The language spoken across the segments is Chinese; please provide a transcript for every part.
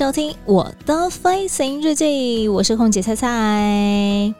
收听我的飞行日记，我是空姐菜菜。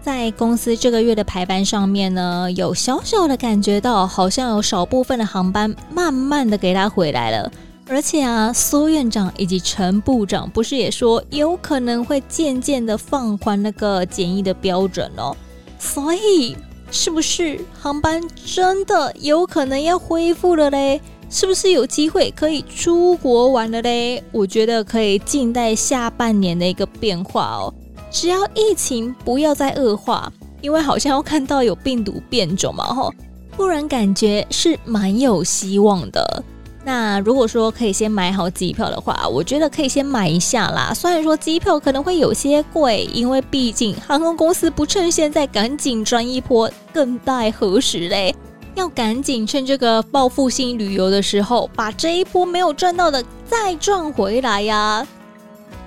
在公司这个月的排班上面呢，有小小的感觉到，好像有少部分的航班慢慢的给他回来了。而且啊，苏院长以及陈部长不是也说，有可能会渐渐的放宽那个检疫的标准哦。所以，是不是航班真的有可能要恢复了嘞？是不是有机会可以出国玩了嘞？我觉得可以静待下半年的一个变化哦。只要疫情不要再恶化，因为好像要看到有病毒变种嘛，吼，不然感觉是蛮有希望的。那如果说可以先买好机票的话，我觉得可以先买一下啦。虽然说机票可能会有些贵，因为毕竟航空公司不趁现在赶紧赚一波，更待何时嘞？要赶紧趁这个报复性旅游的时候，把这一波没有赚到的再赚回来呀！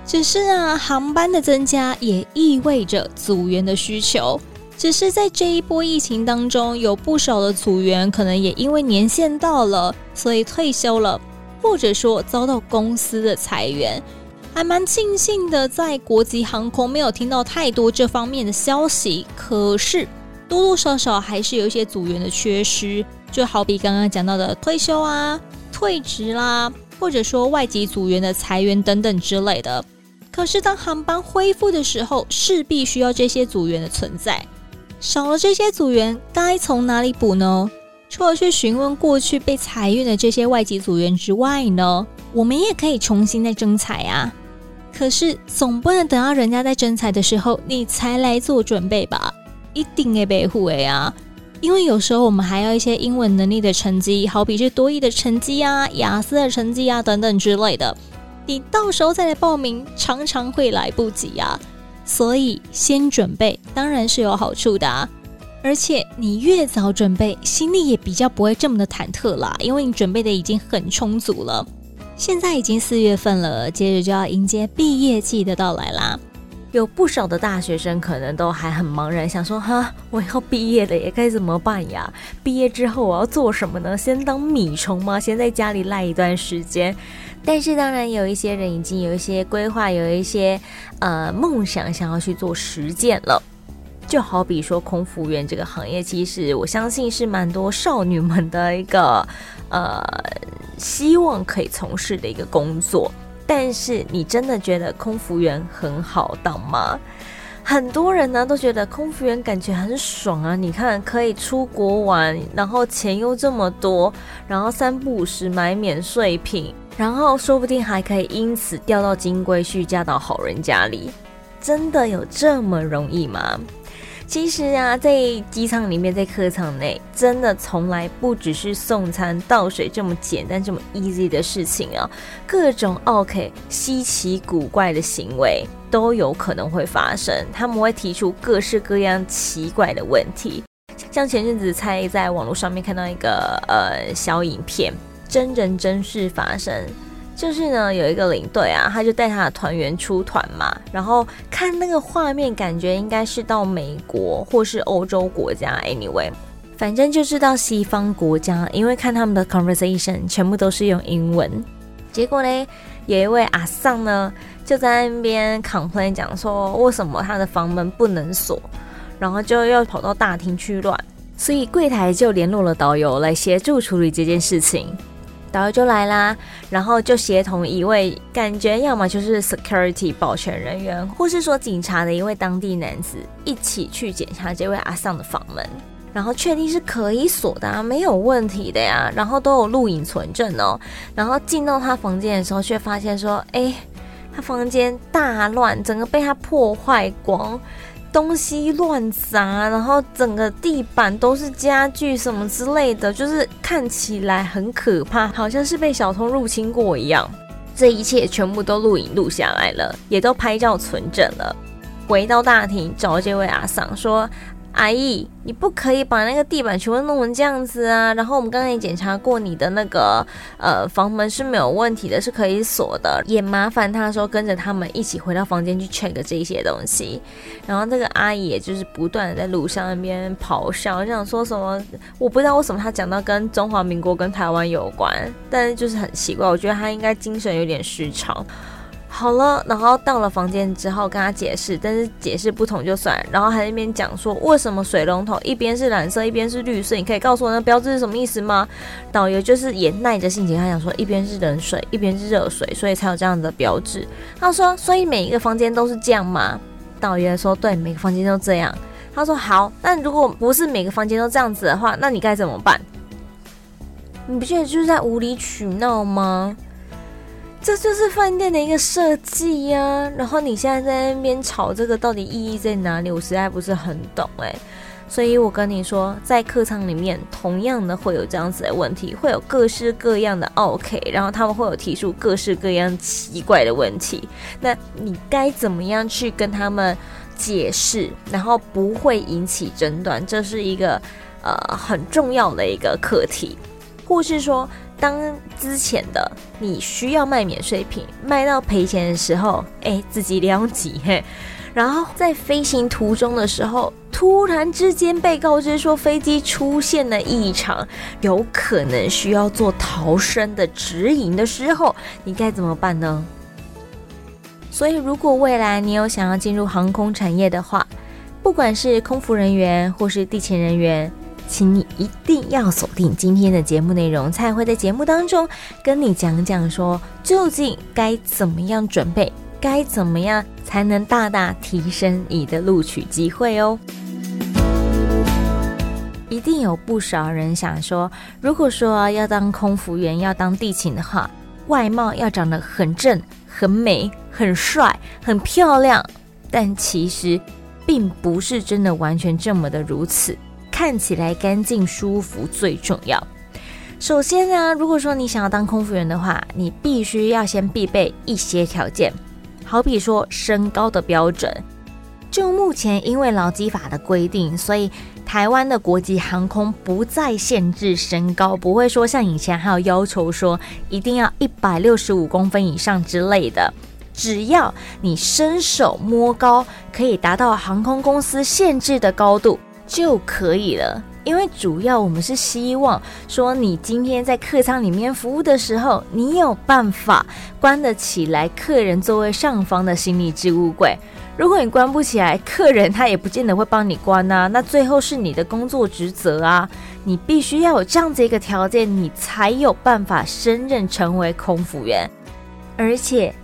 只是啊，航班的增加也意味着组员的需求。只是在这一波疫情当中，有不少的组员可能也因为年限到了，所以退休了，或者说遭到公司的裁员。还蛮庆幸的，在国际航空没有听到太多这方面的消息。可是。多多少少还是有一些组员的缺失，就好比刚刚讲到的退休啊、退职啦，或者说外籍组员的裁员等等之类的。可是当航班恢复的时候，势必需要这些组员的存在。少了这些组员，该从哪里补呢？除了去询问过去被裁员的这些外籍组员之外呢，我们也可以重新再征才啊。可是总不能等到人家在征才的时候，你才来做准备吧？一定会被护卫啊！因为有时候我们还要一些英文能力的成绩，好比是多益的成绩啊、雅思的成绩啊等等之类的，你到时候再来报名，常常会来不及啊。所以先准备当然是有好处的啊，而且你越早准备，心里也比较不会这么的忐忑啦，因为你准备的已经很充足了。现在已经四月份了，接着就要迎接毕业季的到来啦。有不少的大学生可能都还很茫然，想说哈，我要毕业了，也该怎么办呀？毕业之后我要做什么呢？先当米虫吗？先在家里赖一段时间？但是当然有一些人已经有一些规划，有一些呃梦想想要去做实践了。就好比说空服员这个行业，其实我相信是蛮多少女们的一个呃希望可以从事的一个工作。但是你真的觉得空服员很好当吗？很多人呢都觉得空服员感觉很爽啊！你看可以出国玩，然后钱又这么多，然后三不五时买免税品，然后说不定还可以因此钓到金龟婿，嫁到好人家里。真的有这么容易吗？其实啊，在机舱里面，在客舱内，真的从来不只是送餐倒水这么简单、这么 easy 的事情啊。各种 OK 稀奇古怪的行为都有可能会发生，他们会提出各式各样奇怪的问题。像前阵子才在网络上面看到一个呃小影片，真人真事发生。就是呢，有一个领队啊，他就带他的团员出团嘛，然后看那个画面，感觉应该是到美国或是欧洲国家，anyway，反正就是到西方国家，因为看他们的 conversation 全部都是用英文。结果呢，有一位阿桑呢，就在那边 complain 讲说，为什么他的房门不能锁，然后就要跑到大厅去乱，所以柜台就联络了导游来协助处理这件事情。导游就来啦，然后就协同一位感觉要么就是 security 保全人员，或是说警察的一位当地男子一起去检查这位阿桑的房门，然后确定是可以锁的啊，没有问题的呀，然后都有录影存证哦。然后进到他房间的时候，却发现说，哎，他房间大乱，整个被他破坏光，东西乱砸，然后整个地板都是家具什么之类的，就是看起来很可怕，好像是被小偷入侵过一样。这一切全部都录影录下来了，也都拍照存证了。回到大厅找这位阿桑说。阿姨，你不可以把那个地板全部弄成这样子啊！然后我们刚刚也检查过你的那个呃房门是没有问题的，是可以锁的。也麻烦他说跟着他们一起回到房间去 check 这些东西。然后这个阿姨也就是不断的在路上那边咆哮，就想说什么，我不知道为什么他讲到跟中华民国跟台湾有关，但是就是很奇怪，我觉得他应该精神有点失常。好了，然后到了房间之后跟他解释，但是解释不同就算，然后还在那边讲说为什么水龙头一边是蓝色，一边是绿色，你可以告诉我那标志是什么意思吗？导游就是也耐着性子，他想说一边是冷水，一边是热水，所以才有这样的标志。他说，所以每一个房间都是这样吗？导游说对，每个房间都这样。他说好，那如果不是每个房间都这样子的话，那你该怎么办？你不觉得就是在无理取闹吗？这就是饭店的一个设计呀，然后你现在在那边吵这个到底意义在哪里？我实在不是很懂哎，所以我跟你说，在客舱里面同样的会有这样子的问题，会有各式各样的 OK，然后他们会有提出各式各样奇怪的问题，那你该怎么样去跟他们解释，然后不会引起争端？这是一个呃很重要的一个课题，或是说。当之前的你需要卖免税品，卖到赔钱的时候，哎，自己了解嘿。然后在飞行途中的时候，突然之间被告知说飞机出现了异常，有可能需要做逃生的指引的时候，你该怎么办呢？所以，如果未来你有想要进入航空产业的话，不管是空服人员或是地勤人员。请你一定要锁定今天的节目内容，才会在节目当中跟你讲讲说，究竟该怎么样准备，该怎么样才能大大提升你的录取机会哦。一定有不少人想说，如果说要当空服员，要当地勤的话，外貌要长得很正、很美、很帅、很漂亮，但其实并不是真的完全这么的如此。看起来干净舒服最重要。首先呢，如果说你想要当空服员的话，你必须要先必备一些条件，好比说身高的标准。就目前因为劳基法的规定，所以台湾的国际航空不再限制身高，不会说像以前还有要求说一定要一百六十五公分以上之类的。只要你伸手摸高，可以达到航空公司限制的高度。就可以了，因为主要我们是希望说，你今天在客舱里面服务的时候，你有办法关得起来客人座位上方的行李置物柜。如果你关不起来，客人他也不见得会帮你关啊。那最后是你的工作职责啊，你必须要有这样子一个条件，你才有办法升任成为空服员，而且。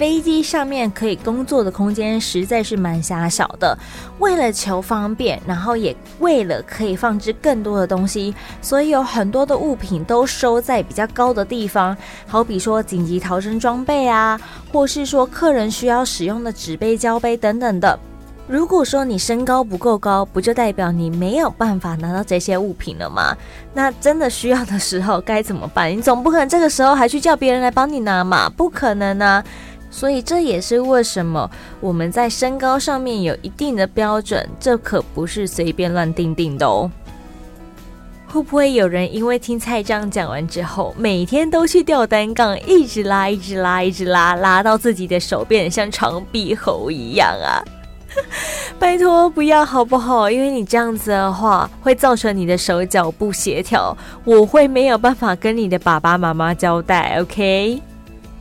飞机上面可以工作的空间实在是蛮狭小的，为了求方便，然后也为了可以放置更多的东西，所以有很多的物品都收在比较高的地方，好比说紧急逃生装备啊，或是说客人需要使用的纸杯、胶杯等等的。如果说你身高不够高，不就代表你没有办法拿到这些物品了吗？那真的需要的时候该怎么办？你总不可能这个时候还去叫别人来帮你拿嘛？不可能啊！所以这也是为什么我们在身高上面有一定的标准，这可不是随便乱定定的哦。会不会有人因为听蔡章讲完之后，每天都去吊单杠，一直拉，一直拉，一直拉，拉到自己的手变得像长臂猴一样啊？拜托不要好不好？因为你这样子的话，会造成你的手脚不协调，我会没有办法跟你的爸爸妈妈交代，OK？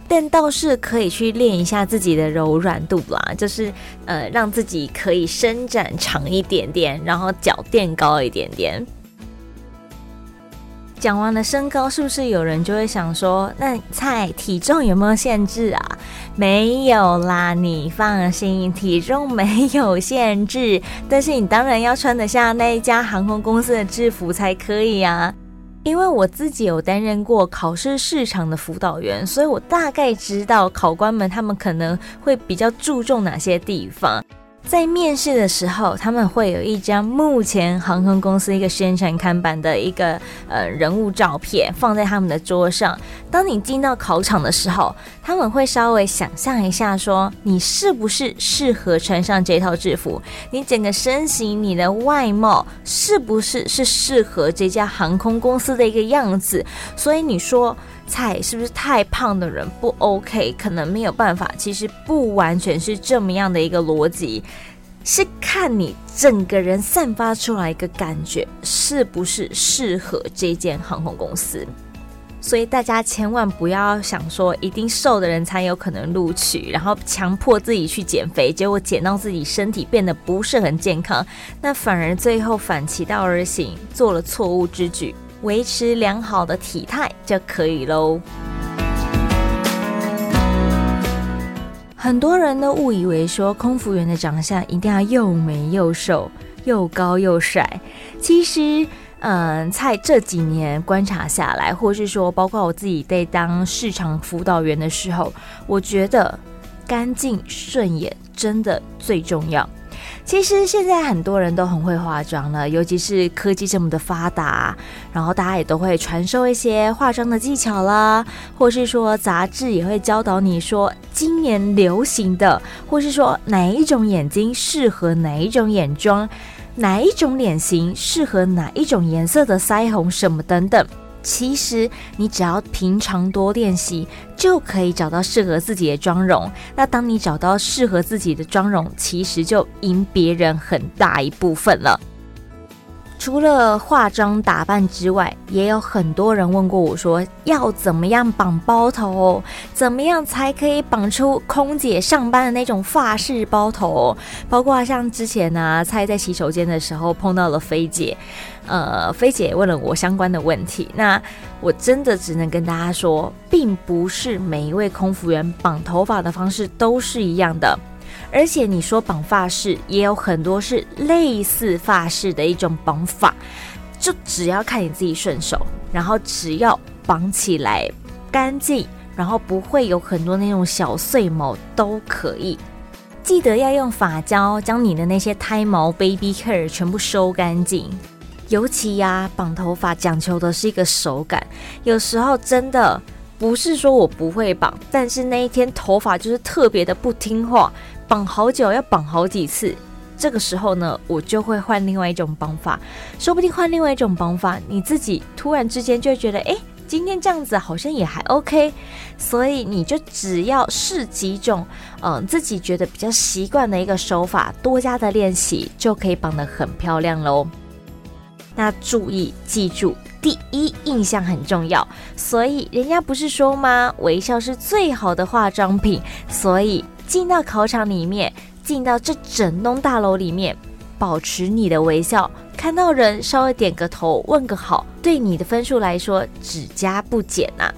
但倒是可以去练一下自己的柔软度啦，就是呃让自己可以伸展长一点点，然后脚垫高一点点。讲完了身高，是不是有人就会想说，那菜体重有没有限制啊？没有啦，你放心，体重没有限制，但是你当然要穿得下那一家航空公司的制服才可以啊。因为我自己有担任过考试市场的辅导员，所以我大概知道考官们他们可能会比较注重哪些地方。在面试的时候，他们会有一张目前航空公司一个宣传看板的一个呃人物照片放在他们的桌上。当你进到考场的时候，他们会稍微想象一下，说你是不是适合穿上这套制服？你整个身形、你的外貌是不是是适合这家航空公司的一个样子？所以你说。菜是不是太胖的人不 OK？可能没有办法。其实不完全是这么样的一个逻辑，是看你整个人散发出来一个感觉，是不是适合这间航空公司。所以大家千万不要想说一定瘦的人才有可能录取，然后强迫自己去减肥，结果减到自己身体变得不是很健康，那反而最后反其道而行，做了错误之举。维持良好的体态就可以喽。很多人都误以为说空服员的长相一定要又美又瘦、又高又帅。其实，嗯，在这几年观察下来，或是说包括我自己在当市场辅导员的时候，我觉得干净顺眼真的最重要。其实现在很多人都很会化妆了，尤其是科技这么的发达，然后大家也都会传授一些化妆的技巧啦，或是说杂志也会教导你说今年流行的，或是说哪一种眼睛适合哪一种眼妆，哪一种脸型适合哪一种颜色的腮红什么等等。其实你只要平常多练习，就可以找到适合自己的妆容。那当你找到适合自己的妆容，其实就赢别人很大一部分了。除了化妆打扮之外，也有很多人问过我说，要怎么样绑包头？怎么样才可以绑出空姐上班的那种发式包头？包括像之前呢、啊，菜在洗手间的时候碰到了菲姐，呃，菲姐问了我相关的问题。那我真的只能跟大家说，并不是每一位空服员绑头发的方式都是一样的。而且你说绑发式也有很多是类似发式的一种绑法，就只要看你自己顺手，然后只要绑起来干净，然后不会有很多那种小碎毛都可以。记得要用发胶将你的那些胎毛 baby hair 全部收干净。尤其呀，绑头发讲求的是一个手感，有时候真的不是说我不会绑，但是那一天头发就是特别的不听话。绑好久要绑好几次，这个时候呢，我就会换另外一种绑法。说不定换另外一种绑法，你自己突然之间就会觉得，哎，今天这样子好像也还 OK。所以你就只要试几种，嗯，自己觉得比较习惯的一个手法，多加的练习，就可以绑得很漂亮喽。那注意记住，第一印象很重要。所以人家不是说吗？微笑是最好的化妆品。所以。进到考场里面，进到这整栋大楼里面，保持你的微笑，看到人稍微点个头，问个好，对你的分数来说只加不减呐、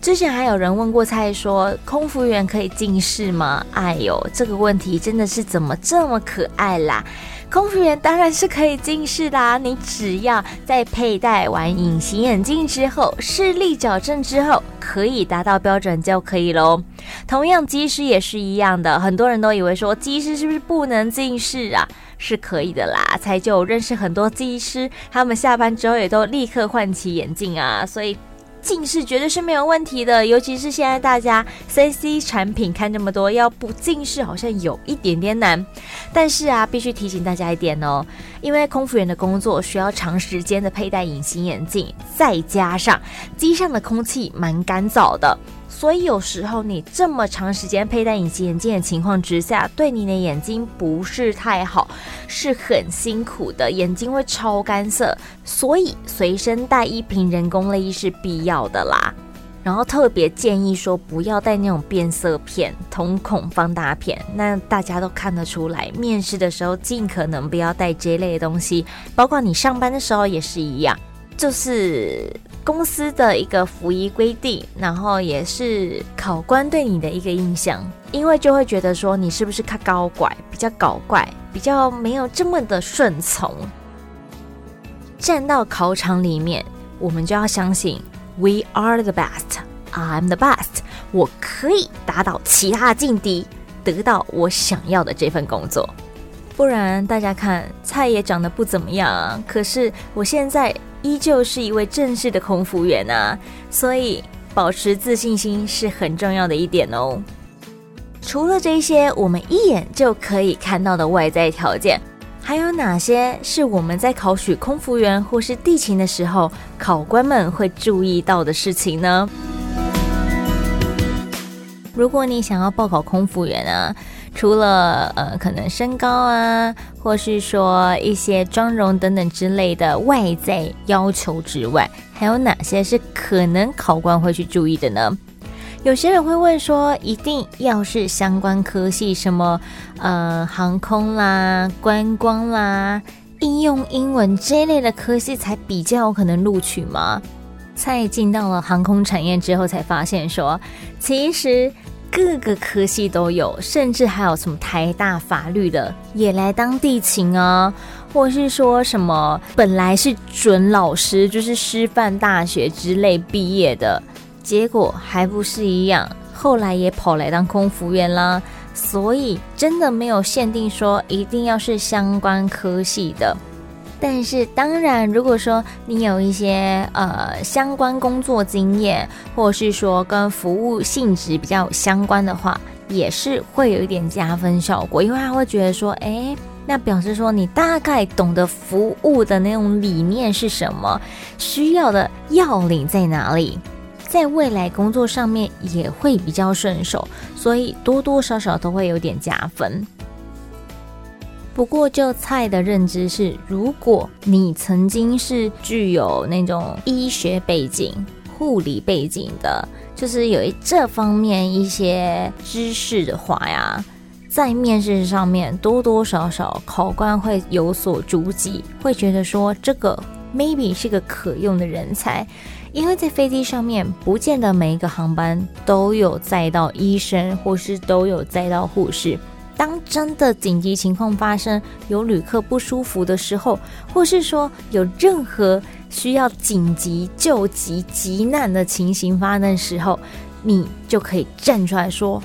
之前还有人问过菜说，空服员可以近视吗？哎呦，这个问题真的是怎么这么可爱啦！空服员当然是可以近视的啊，你只要在佩戴完隐形眼镜之后，视力矫正之后，可以达到标准就可以喽。同样，机师也是一样的，很多人都以为说机师是不是不能近视啊？是可以的啦，才就认识很多机师，他们下班之后也都立刻换起眼镜啊，所以。近视绝对是没有问题的，尤其是现在大家 3C 产品看这么多，要不近视好像有一点点难。但是啊，必须提醒大家一点哦，因为空服员的工作需要长时间的佩戴隐形眼镜，再加上机上的空气蛮干燥的。所以有时候你这么长时间佩戴隐形眼镜的情况之下，对你的眼睛不是太好，是很辛苦的，眼睛会超干涩。所以随身带一瓶人工泪液是必要的啦。然后特别建议说，不要带那种变色片、瞳孔放大片，那大家都看得出来。面试的时候尽可能不要带这类的东西，包括你上班的时候也是一样。就是公司的一个服役规定，然后也是考官对你的一个印象，因为就会觉得说你是不是卡高拐，比较搞怪，比较没有这么的顺从。站到考场里面，我们就要相信 We are the best, I'm the best，我可以打倒其他劲敌。得到我想要的这份工作。不然大家看，菜也长得不怎么样，可是我现在依旧是一位正式的空服员啊，所以保持自信心是很重要的一点哦。除了这些我们一眼就可以看到的外在条件，还有哪些是我们在考取空服员或是地勤的时候，考官们会注意到的事情呢？如果你想要报考空服员啊，除了呃可能身高啊，或是说一些妆容等等之类的外在要求之外，还有哪些是可能考官会去注意的呢？有些人会问说，一定要是相关科系，什么呃航空啦、观光啦、应用英文这类的科系才比较有可能录取吗？在进到了航空产业之后，才发现说，其实。各个科系都有，甚至还有什么台大法律的也来当地勤啊，或是说什么本来是准老师，就是师范大学之类毕业的，结果还不是一样，后来也跑来当空服员啦。所以真的没有限定说一定要是相关科系的。但是当然，如果说你有一些呃相关工作经验，或者是说跟服务性质比较相关的话，也是会有一点加分效果，因为他会觉得说，哎，那表示说你大概懂得服务的那种理念是什么，需要的要领在哪里，在未来工作上面也会比较顺手，所以多多少少都会有点加分。不过，就菜的认知是，如果你曾经是具有那种医学背景、护理背景的，就是有这方面一些知识的话呀，在面试上面多多少少考官会有所注记，会觉得说这个 maybe 是个可用的人才，因为在飞机上面不见得每一个航班都有载到医生，或是都有载到护士。当真的紧急情况发生，有旅客不舒服的时候，或是说有任何需要紧急救急急难的情形发生的时候，你就可以站出来说：“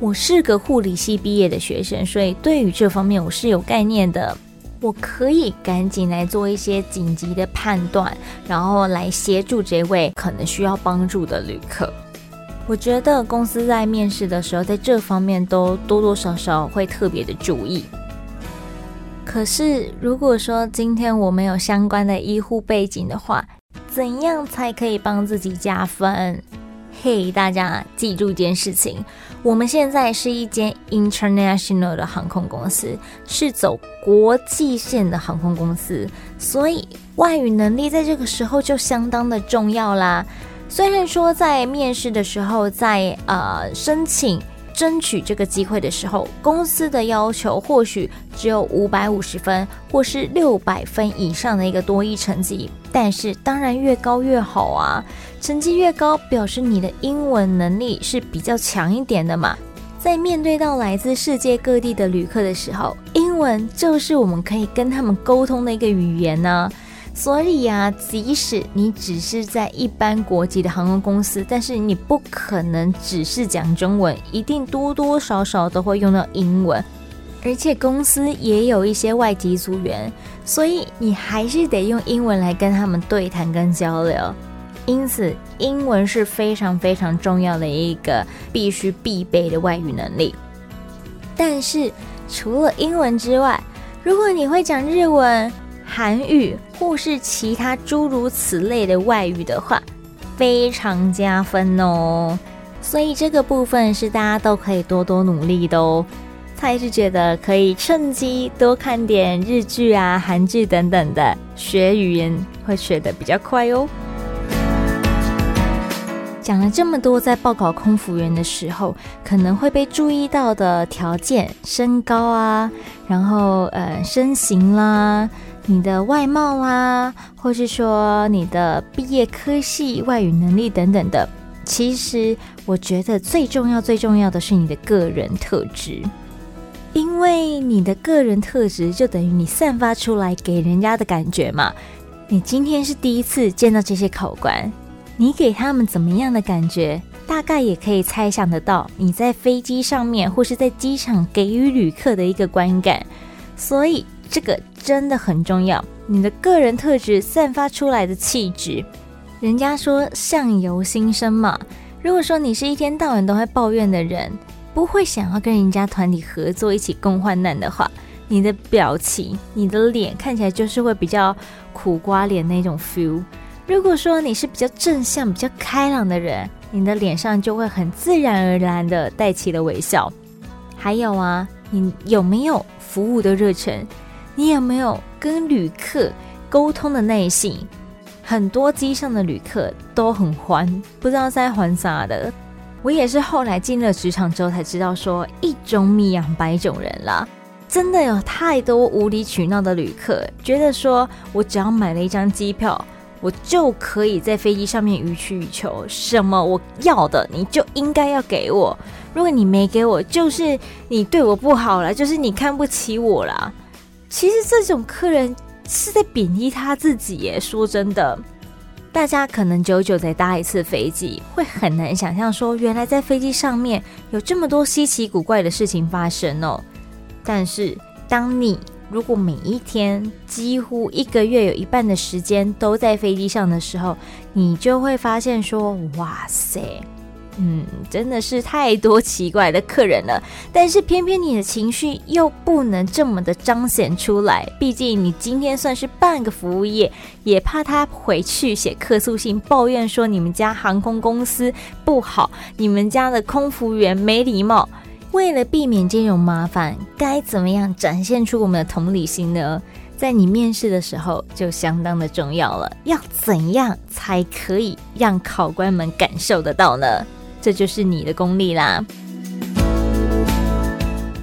我是个护理系毕业的学生，所以对于这方面我是有概念的，我可以赶紧来做一些紧急的判断，然后来协助这位可能需要帮助的旅客。”我觉得公司在面试的时候，在这方面都多多少少会特别的注意。可是，如果说今天我没有相关的医护背景的话，怎样才可以帮自己加分？嘿，大家记住一件事情：我们现在是一间 international 的航空公司，是走国际线的航空公司，所以外语能力在这个时候就相当的重要啦。虽然说在面试的时候，在呃申请争取这个机会的时候，公司的要求或许只有五百五十分或是六百分以上的一个多益成绩，但是当然越高越好啊！成绩越高，表示你的英文能力是比较强一点的嘛。在面对到来自世界各地的旅客的时候，英文就是我们可以跟他们沟通的一个语言呢。所以啊，即使你只是在一般国籍的航空公司，但是你不可能只是讲中文，一定多多少少都会用到英文。而且公司也有一些外籍组员，所以你还是得用英文来跟他们对谈跟交流。因此，英文是非常非常重要的一个必须必备的外语能力。但是除了英文之外，如果你会讲日文，韩语或是其他诸如此类的外语的话，非常加分哦。所以这个部分是大家都可以多多努力的哦。他也是觉得可以趁机多看点日剧啊、韩剧等等的，学语言会学得比较快哦。讲了这么多，在报考空服员的时候可能会被注意到的条件，身高啊，然后呃身形啦。你的外貌啊，或是说你的毕业科系、外语能力等等的，其实我觉得最重要、最重要的是你的个人特质，因为你的个人特质就等于你散发出来给人家的感觉嘛。你今天是第一次见到这些考官，你给他们怎么样的感觉，大概也可以猜想得到你在飞机上面或是在机场给予旅客的一个观感。所以这个真的很重要，你的个人特质散发出来的气质。人家说相由心生嘛。如果说你是一天到晚都会抱怨的人，不会想要跟人家团体合作一起共患难的话，你的表情、你的脸看起来就是会比较苦瓜脸那种 feel。如果说你是比较正向、比较开朗的人，你的脸上就会很自然而然的带起了微笑。还有啊，你有没有服务的热忱？你有没有跟旅客沟通的耐性？很多机上的旅客都很欢，不知道在欢啥的。我也是后来进了职场之后才知道，说一种米养百种人啦。真的有太多无理取闹的旅客，觉得说我只要买了一张机票，我就可以在飞机上面予取予求，什么我要的你就应该要给我。如果你没给我，就是你对我不好了，就是你看不起我啦。其实这种客人。是在贬低他自己耶。说真的，大家可能久久才搭一次飞机，会很难想象说，原来在飞机上面有这么多稀奇古怪的事情发生哦。但是，当你如果每一天几乎一个月有一半的时间都在飞机上的时候，你就会发现说，哇塞！嗯，真的是太多奇怪的客人了，但是偏偏你的情绪又不能这么的彰显出来，毕竟你今天算是半个服务业，也怕他回去写客诉信抱怨说你们家航空公司不好，你们家的空服员没礼貌。为了避免这种麻烦，该怎么样展现出我们的同理心呢？在你面试的时候就相当的重要了，要怎样才可以让考官们感受得到呢？这就是你的功力啦。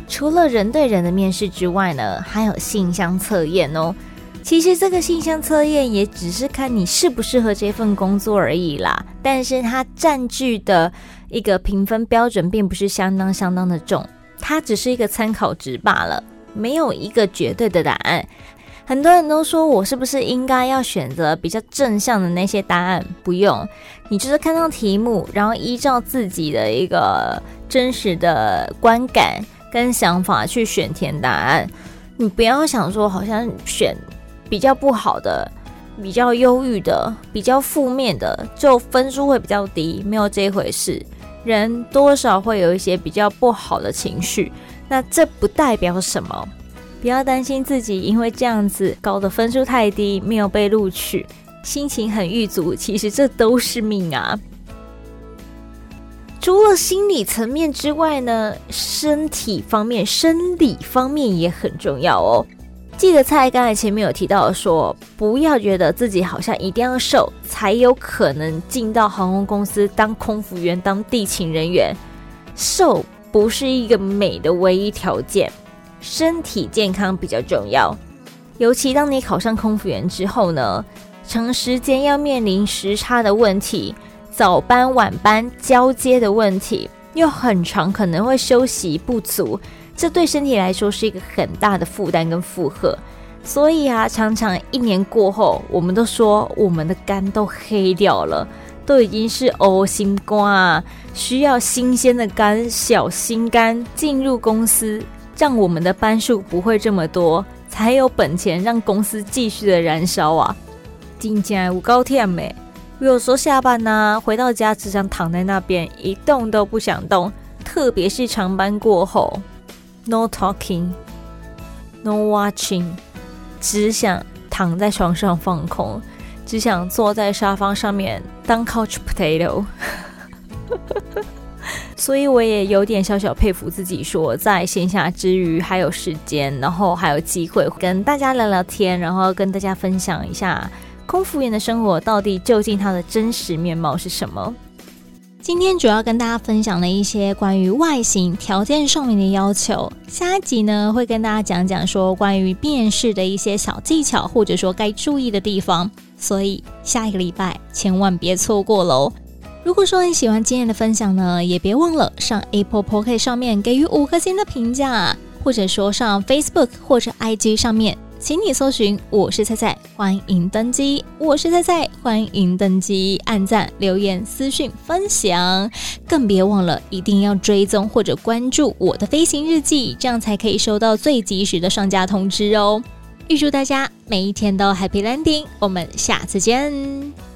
除了人对人的面试之外呢，还有信箱测验哦。其实这个信箱测验也只是看你适不适合这份工作而已啦。但是它占据的一个评分标准并不是相当相当的重，它只是一个参考值罢了，没有一个绝对的答案。很多人都说我是不是应该要选择比较正向的那些答案？不用，你就是看到题目，然后依照自己的一个真实的观感跟想法去选填答案。你不要想说好像选比较不好的、比较忧郁的、比较负面的，就分数会比较低。没有这一回事，人多少会有一些比较不好的情绪，那这不代表什么。不要担心自己因为这样子搞得分数太低，没有被录取，心情很郁卒。其实这都是命啊。除了心理层面之外呢，身体方面、生理方面也很重要哦。记得蔡刚才前面有提到说，不要觉得自己好像一定要瘦才有可能进到航空公司当空服员、当地勤人员。瘦不是一个美的唯一条件。身体健康比较重要，尤其当你考上空服员之后呢，长时间要面临时差的问题，早班晚班交接的问题，又很长，可能会休息不足，这对身体来说是一个很大的负担跟负荷。所以啊，常常一年过后，我们都说我们的肝都黑掉了，都已经是 O 型肝，啊需要新鲜的肝、小心肝进入公司。让我们的班数不会这么多，才有本钱让公司继续的燃烧啊！听起来有够忝的，有时候下班呢、回到家只想躺在那边一动都不想动，特别是长班过后，no talking，no watching，只想躺在床上放空，只想坐在沙发上面当 couch potato。所以我也有点小小佩服自己，说在闲暇之余还有时间，然后还有机会跟大家聊聊天，然后跟大家分享一下空服员的生活到底究竟它的真实面貌是什么。今天主要跟大家分享了一些关于外形条件上面的要求，下一集呢会跟大家讲讲说关于面试的一些小技巧，或者说该注意的地方。所以下一个礼拜千万别错过喽。如果说你喜欢今天的分享呢，也别忘了上 Apple Podcast 上面给予五颗星的评价，或者说上 Facebook 或者 IG 上面请你搜寻“我是菜菜”，欢迎登机。我是菜菜，欢迎登机，按赞、留言、私讯、分享，更别忘了一定要追踪或者关注我的飞行日记，这样才可以收到最及时的上架通知哦。预祝大家每一天都 Happy Landing，我们下次见。